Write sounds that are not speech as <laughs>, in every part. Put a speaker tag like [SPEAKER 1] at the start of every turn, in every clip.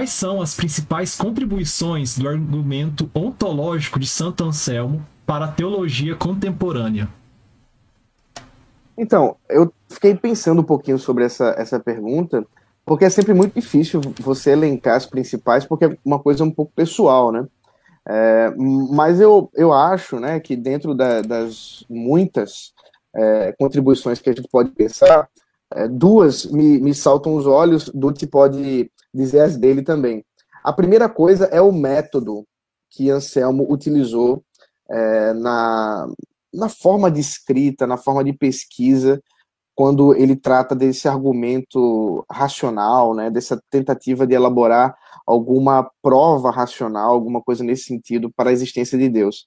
[SPEAKER 1] quais são as principais contribuições do argumento ontológico de Santo Anselmo para a teologia contemporânea?
[SPEAKER 2] Então, eu fiquei pensando um pouquinho sobre essa, essa pergunta, porque é sempre muito difícil você elencar as principais, porque é uma coisa um pouco pessoal, né? É, mas eu, eu acho né, que dentro da, das muitas é, contribuições que a gente pode pensar, é, duas me, me saltam os olhos, Dutti pode dizer as dele também. A primeira coisa é o método que Anselmo utilizou é, na, na forma de escrita, na forma de pesquisa, quando ele trata desse argumento racional, né, dessa tentativa de elaborar alguma prova racional, alguma coisa nesse sentido para a existência de Deus.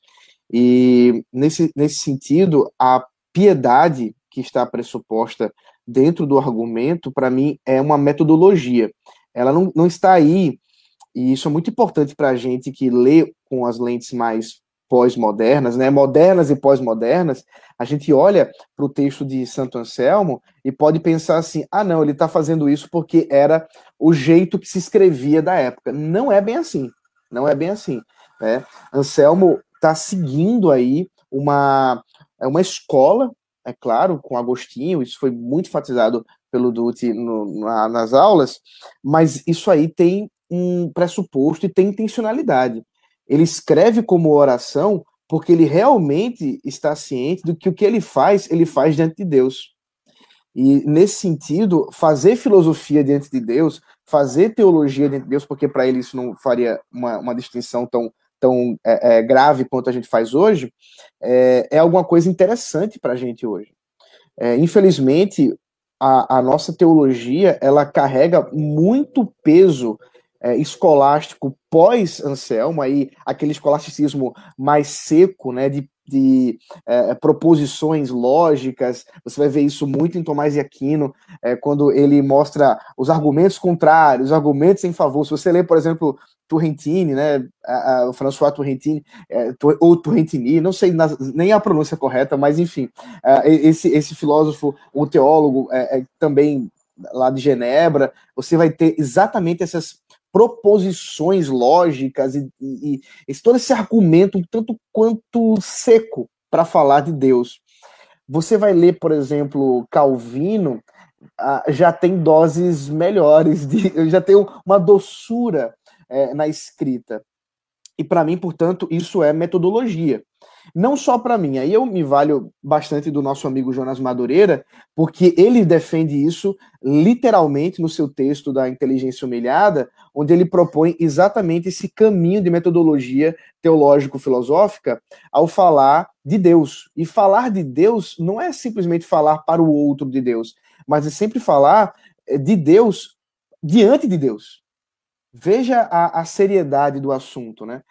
[SPEAKER 2] E nesse, nesse sentido, a piedade que está pressuposta dentro do argumento, para mim, é uma metodologia. Ela não, não está aí, e isso é muito importante para a gente que lê com as lentes mais pós-modernas, né, modernas e pós-modernas, a gente olha para o texto de Santo Anselmo e pode pensar assim: ah, não, ele está fazendo isso porque era o jeito que se escrevia da época. Não é bem assim. Não é bem assim. Né? Anselmo está seguindo aí uma, é uma escola, é claro, com Agostinho, isso foi muito enfatizado pelo Dutti na, nas aulas, mas isso aí tem um pressuposto e tem intencionalidade ele escreve como oração porque ele realmente está ciente do que o que ele faz, ele faz diante de Deus. E nesse sentido, fazer filosofia diante de Deus, fazer teologia diante de Deus, porque para ele isso não faria uma, uma distinção tão, tão é, é, grave quanto a gente faz hoje, é, é alguma coisa interessante para a gente hoje. É, infelizmente, a, a, nossa teologia ela carrega muito peso é, escolástico pós-Anselmo, aí aquele escolasticismo mais seco, né, de, de é, proposições lógicas, você vai ver isso muito em Tomás de Aquino, é, quando ele mostra os argumentos contrários, os argumentos em favor. Se você lê, por exemplo, Turrentini, né, a, a, o François Turrentini, é, ou Turrentini, não sei na, nem a pronúncia correta, mas enfim, é, esse, esse filósofo, um teólogo é, é, também lá de Genebra, você vai ter exatamente essas proposições lógicas e, e, e todo esse argumento um tanto quanto seco para falar de Deus. Você vai ler, por exemplo, Calvino, já tem doses melhores, de, já tem uma doçura é, na escrita. E para mim, portanto, isso é metodologia. Não só para mim, aí eu me valho bastante do nosso amigo Jonas Madureira, porque ele defende isso literalmente no seu texto da Inteligência Humilhada, onde ele propõe exatamente esse caminho de metodologia teológico-filosófica ao falar de Deus. E falar de Deus não é simplesmente falar para o outro de Deus, mas é sempre falar eh, de Deus diante de Deus. Veja a, a seriedade do assunto, né?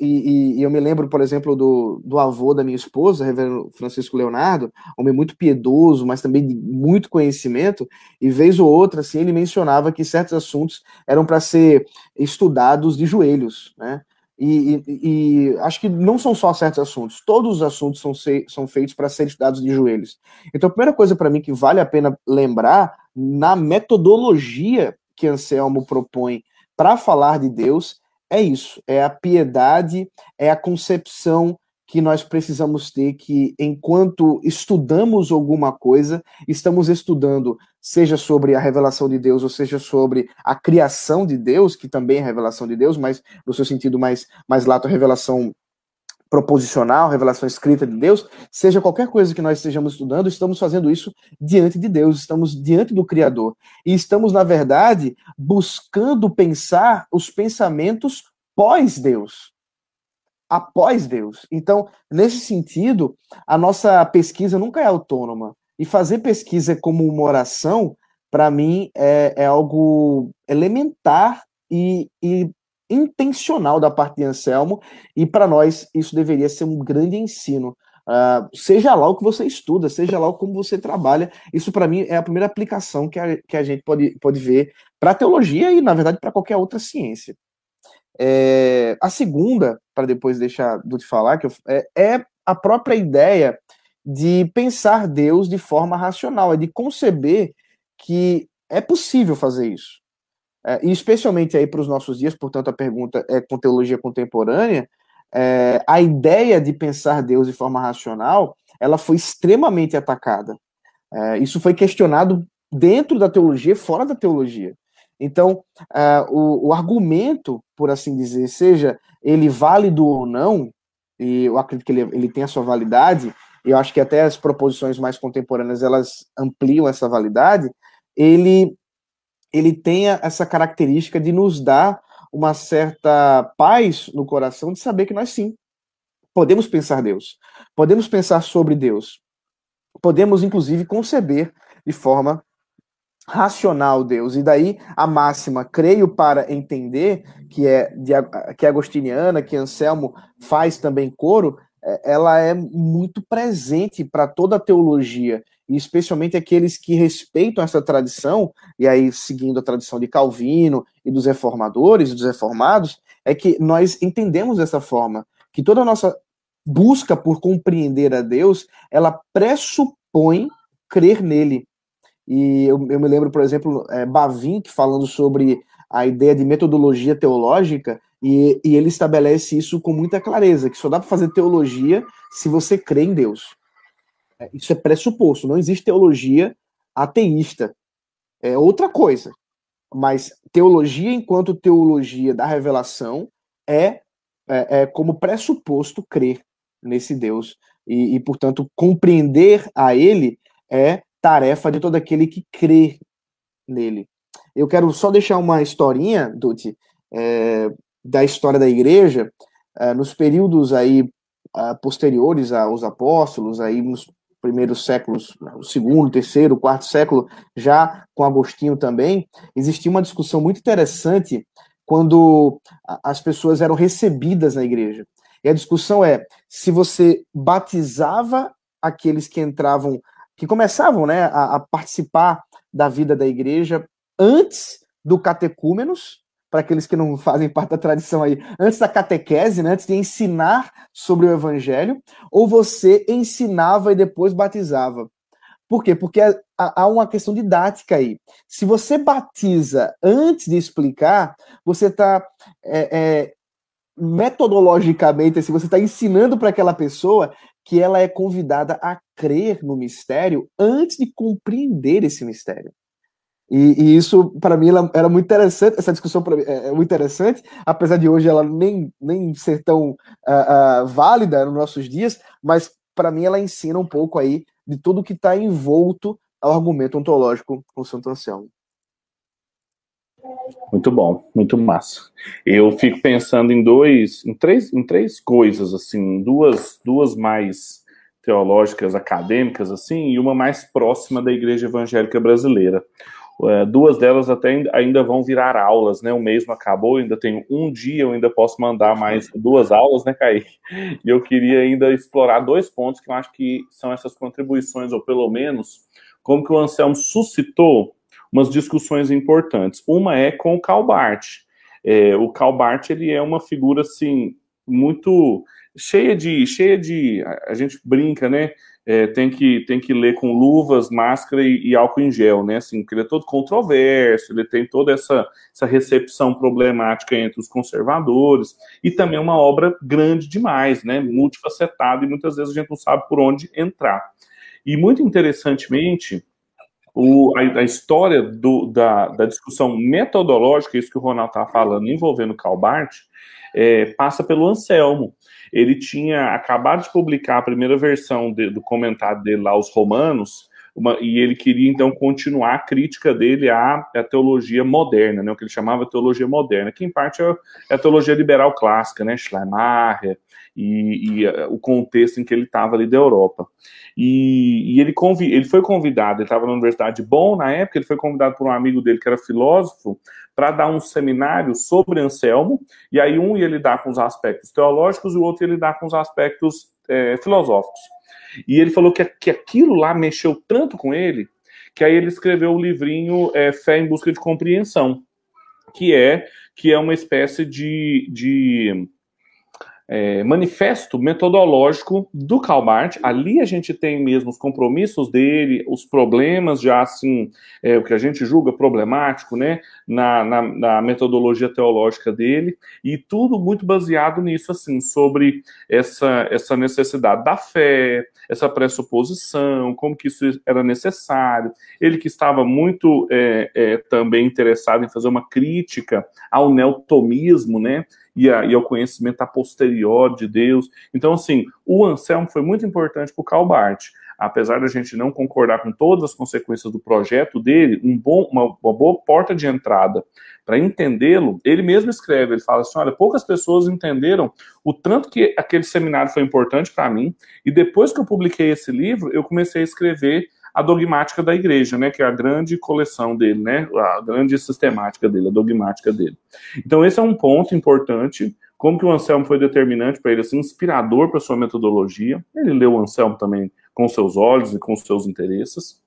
[SPEAKER 2] E, e, e, eu me lembro, por exemplo, do, do avô da minha esposa, reverendo Francisco Leonardo, homem muito piedoso, mas também de muito conhecimento, e vez ou outra, assim, ele mencionava que certos assuntos eram para ser estudados de joelhos, né? E, e, acho que não são só certos assuntos, todos os assuntos são, ser, são feitos para serem estudados de joelhos. Então, a primeira coisa para mim que vale a pena lembrar, na metodologia que Anselmo propõe para falar de Deus, é isso, é a piedade, é a concepção que nós precisamos ter que, enquanto estudamos alguma coisa, estamos estudando, seja sobre a revelação de Deus, ou seja sobre a criação de Deus, que também é revelação de Deus, mas no seu sentido mais, mais lato, a revelação proposicional, revelação escrita de Deus, seja qualquer coisa que nós estejamos estudando, estamos fazendo isso diante de Deus, estamos diante do Criador. E estamos, na verdade, buscando pensar os pensamentos pós-Deus. Após Deus. Então, nesse sentido, a nossa pesquisa nunca é autônoma. E fazer pesquisa como uma oração, para mim, é, é algo elementar e, e intencional da parte de Anselmo, e para nós isso deveria ser um grande ensino. Uh, seja lá o que você estuda, seja lá como você trabalha, isso para mim é a primeira aplicação que a, que a gente pode, pode ver para a teologia e, na verdade, para qualquer outra ciência. É, a segunda, para depois deixar do te falar, que eu, é, é a própria ideia de pensar Deus de forma racional, é de conceber que é possível fazer isso. É, e especialmente aí para os nossos dias, portanto a pergunta é com teologia contemporânea, é, a ideia de pensar Deus de forma racional, ela foi extremamente atacada. É, isso foi questionado dentro da teologia, fora da teologia. Então, uh, o, o, argumento, por assim dizer, seja ele válido ou não, e eu acredito que ele, ele tem a sua validade, eu acho que até as proposições mais contemporâneas elas ampliam essa validade, ele, ele tem essa característica de nos dar uma certa paz no coração de saber que nós sim podemos pensar Deus, podemos pensar sobre Deus, podemos inclusive conceber de forma racional Deus. E daí a máxima creio para entender, que é de, que é agostiniana, que Anselmo faz também coro, é, ela é muito presente para toda a teologia, e especialmente aqueles que respeitam essa tradição, e aí seguindo a tradição de Calvino e dos reformadores e dos reformados, é que nós entendemos dessa forma, que toda a nossa busca por compreender a Deus, ela pressupõe crer nele. E eu, eu me lembro, por exemplo, é, Bavink falando sobre a ideia de metodologia teológica, e, e ele estabelece isso com muita clareza, que só dá para fazer teologia se você crê em Deus. É, isso é pressuposto, não existe teologia ateísta. É outra coisa. Mas teologia, enquanto teologia da revelação, é, é, é como pressuposto crer nesse Deus. E, e, portanto, compreender a ele é tarefa de todo aquele que crê nele. Eu quero só deixar uma historinha, Dutti, é, da história da igreja, é, nos períodos aí é, posteriores aos apóstolos, aí nos primeiros séculos, o segundo, terceiro, quarto século, já com Agostinho também, existia uma discussão muito interessante quando as pessoas eram recebidas na igreja. E a discussão é se você batizava aqueles que entravam que começavam né, a, a participar da vida da igreja antes do catecúmenos, para aqueles que não fazem parte da tradição aí, antes da catequese, né, antes de ensinar sobre o evangelho, ou você ensinava e depois batizava. Por quê? Porque há uma questão didática aí. Se você batiza antes de explicar, você está é, é, metodologicamente, se você está ensinando para aquela pessoa que ela é convidada a crer no mistério antes de compreender esse mistério. E, e isso, para mim, era muito interessante, essa discussão mim, é, é, muito interessante, apesar de hoje ela nem, nem ser tão uh, uh, válida nos nossos dias, mas para mim ela ensina um pouco aí de tudo que está envolto ao argumento ontológico com Santo Anselmo.
[SPEAKER 3] Muito bom, muito massa. Eu fico pensando em dois, em três, em três coisas assim, duas, duas mais teológicas, acadêmicas assim, e uma mais próxima da Igreja Evangélica Brasileira. É, duas delas até ainda vão virar aulas, né? O mês não acabou, ainda tenho um dia, eu ainda posso mandar mais duas aulas, né, Kaique? E eu queria ainda explorar dois pontos que eu acho que são essas contribuições, ou pelo menos como que o Anselmo suscitou umas discussões importantes. Uma é com o Calbart. É, o Calbart ele é uma figura assim muito cheia de cheia de a gente brinca, né? É, tem que tem que ler com luvas, máscara e, e, álcool em gel, né? Assim, porque ele é todo controverso, ele tem toda essa essa recepção problemática entre os conservadores e também uma obra grande demais, né? Multifacetada e muitas vezes a gente não sabe por onde entrar. E muito interessantemente, o, a, a, história do, da, da, discussão metodológica, isso que o Ronaldo estava falando, envolvendo Calbart, é, passa pelo Anselmo. Ele tinha acabado de publicar a primeira versão de, do comentário dele lá, Os Romanos, uma, e ele queria então continuar a crítica dele à, à, teologia moderna, né, o que ele chamava teologia moderna, que em parte é, é a teologia liberal clássica, né, Schleiermacher, e, e uh, o contexto em que ele estava ali da Europa. E, e ele, ele foi convidado, ele estava na Universidade de Bonn na época, ele foi convidado por um amigo dele que era filósofo para dar um seminário sobre Anselmo, e aí um ia lidar com os aspectos teológicos e o outro ia lidar com os aspectos é, filosóficos. E ele falou que, que aquilo lá mexeu tanto com ele, que aí ele escreveu o livrinho é, Fé em Busca de Compreensão, que é que é uma espécie de, de é, manifesto metodológico do Calbart. Ali a gente tem mesmo os compromissos dele, os problemas já assim, é, o que a gente julga problemático, né, na, na, na, metodologia teológica dele, e tudo muito baseado nisso, assim, sobre essa, essa necessidade da fé, essa pressuposição, como que isso era necessário. Ele que estava muito é, é também interessado em fazer uma crítica ao neotomismo, né, e, a, e ao conhecimento a posterior de Deus. Então, assim, o Anselmo foi muito importante para o Calbart. Apesar da gente não concordar com todas as consequências do projeto dele, um bom, uma, uma boa porta de entrada para entendê-lo, ele mesmo escreve, ele fala assim, olha, poucas pessoas entenderam o tanto que aquele seminário foi importante para mim, e depois que eu publiquei esse livro, eu comecei a escrever a dogmática da igreja, né, que é a grande coleção dele, né, a grande sistemática dele, a dogmática dele. Então esse é um ponto importante, como que o Anselmo foi determinante para ele, assim, inspirador para sua metodologia. Ele leu o Anselmo também com seus olhos e com seus interesses.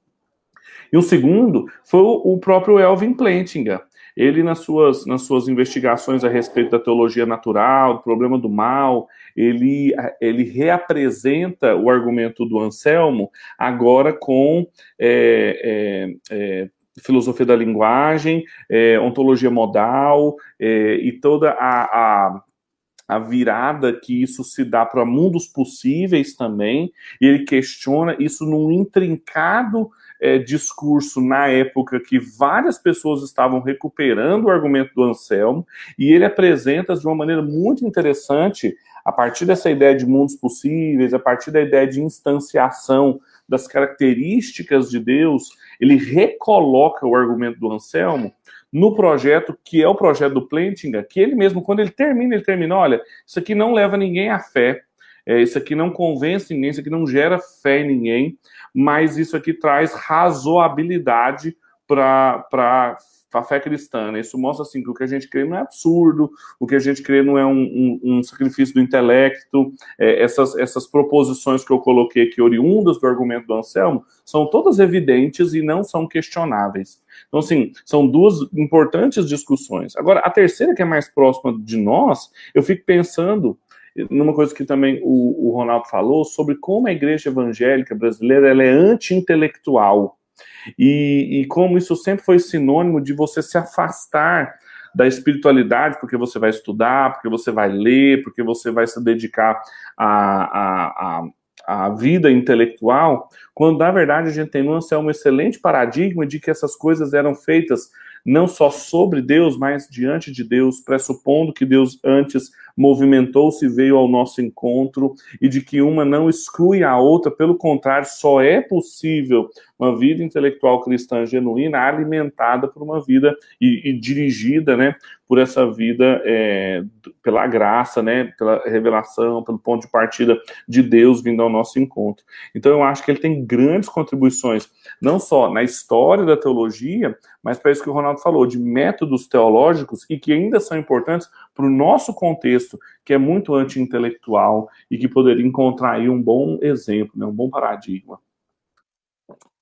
[SPEAKER 3] E o segundo foi o próprio Elvin Plantinga. Ele, nas suas, nas suas investigações a respeito da teologia natural, do problema do mal, ele, ele reapresenta o argumento do Anselmo agora com é, é, é, filosofia da linguagem, é, ontologia modal é, e toda a, a a virada que isso se dá para mundos possíveis também, e ele questiona isso num intrincado é, discurso na época que várias pessoas estavam recuperando o argumento do Anselmo, e ele apresenta de uma maneira muito interessante, a partir dessa ideia de mundos possíveis, a partir da ideia de instanciação das características de Deus, ele recoloca o argumento do Anselmo no projeto que é o projeto do Plantinga, que ele mesmo, quando ele termina, ele termina, olha, isso aqui não leva ninguém à fé, é, isso aqui não convence ninguém, isso aqui não gera fé em ninguém, mas isso aqui traz razoabilidade para a fé cristã. Né? Isso mostra assim, que o que a gente crê não é absurdo, o que a gente crê não é um, um, um sacrifício do intelecto. É, essas, essas proposições que eu coloquei aqui, oriundas do argumento do Anselmo, são todas evidentes e não são questionáveis. Então, assim, são duas importantes discussões. Agora, a terceira, que é mais próxima de nós, eu fico pensando numa coisa que também o, o Ronaldo falou sobre como a igreja evangélica brasileira ela é anti-intelectual. E, e como isso sempre foi sinônimo de você se afastar da espiritualidade, porque você vai estudar, porque você vai ler, porque você vai se dedicar à, à, à, vida intelectual, quando na verdade a gente tem no um excelente paradigma de que essas coisas eram feitas não só sobre Deus, mas diante de Deus, pressupondo que Deus antes movimentou-se veio ao nosso encontro, e de que uma não exclui a outra, pelo contrário, só é possível uma vida intelectual cristã genuína alimentada por uma vida e, e dirigida, né, por essa vida é, pela graça, né, pela revelação, pelo ponto de partida de Deus vindo ao nosso encontro. Então eu acho que ele tem grandes contribuições, não só na história da teologia, mas para isso que o Ronaldo falou, de métodos teológicos e que ainda são importantes para o nosso contexto, que é muito anti-intelectual e que poderia encontrar aí um bom exemplo, né, um bom paradigma.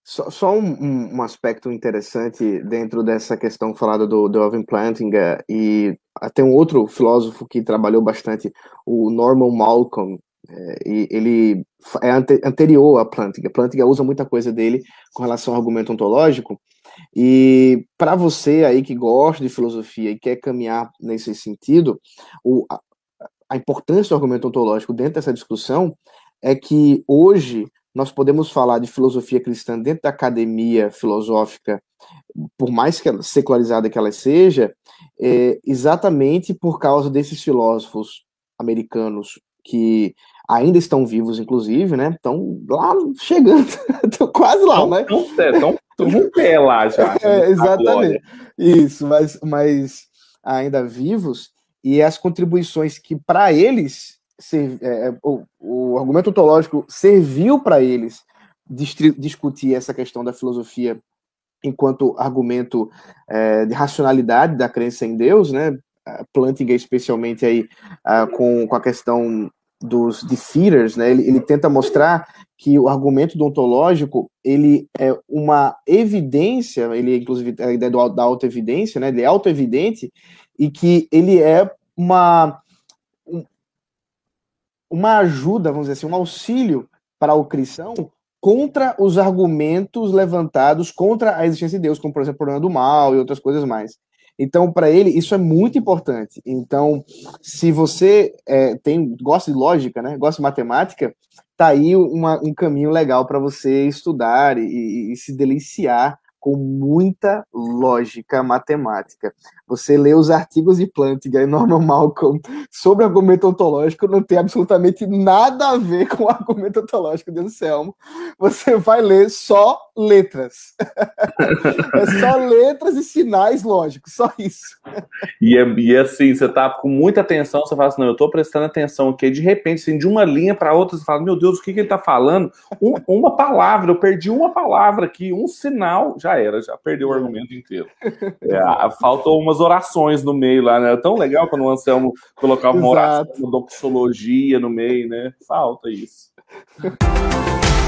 [SPEAKER 2] Só, só um, um, aspecto interessante dentro dessa questão falada do, do Alvin Plantinga e até um outro filósofo que trabalhou bastante, o Norman Malcolm, é, ele é ante, anterior a Plantinga. Plantinga usa muita coisa dele com relação ao argumento ontológico. E para você aí que gosta de filosofia e quer caminhar nesse sentido, o, a, a importância do argumento ontológico dentro dessa discussão é que hoje nós podemos falar de filosofia cristã dentro da academia filosófica, por mais que ela, secularizada que ela seja, é, exatamente por causa desses filósofos americanos que ainda estão vivos, inclusive, né? Estão lá chegando, <laughs> estão quase lá, né?
[SPEAKER 3] Estão um pé lá já. <laughs>
[SPEAKER 2] É, exatamente. Isso, mas, mas ainda vivos e as contribuições que para eles ser, é, é, o, o, argumento ontológico serviu para eles discutir essa questão da filosofia enquanto argumento é, de racionalidade da crença em Deus, né? Plantinga, especialmente aí uh, com, com a questão dos defeaters, né? Ele, ele tenta mostrar que o argumento ontológico ele é uma evidência, ele inclusive a ideia do, da autoevidência, né? Ele é autoevidente e que ele é uma uma ajuda, vamos dizer assim, um auxílio para o cristão contra os argumentos levantados contra a existência de Deus, como por exemplo o problema do mal e outras coisas mais. Então, para ele, isso é muito importante. Então, se você é, tem gosta de lógica, né, gosta de matemática, tá aí uma, um caminho legal para você estudar e, e, se deliciar com muita lógica matemática. Você lê os artigos de Plantinga e Norman Malcolm sobre argumento ontológico, não tem absolutamente nada a ver com o argumento ontológico de Anselmo. Você vai ler só letras. <laughs> é só letras e sinais lógicos, só isso.
[SPEAKER 3] E, é, e assim, você tá com muita atenção, você fala assim, não, eu tô prestando atenção aqui, de repente, assim, de uma linha para outra, você fala, meu Deus, o que, que ele tá falando? Um, uma palavra, eu perdi uma palavra aqui, um sinal, já era, já perdeu o argumento inteiro. <laughs> É, faltam umas orações no meio lá, né? É tão legal quando o Anselmo colocava uma oração, uma doxologia no meio, né? Falta isso. <laughs>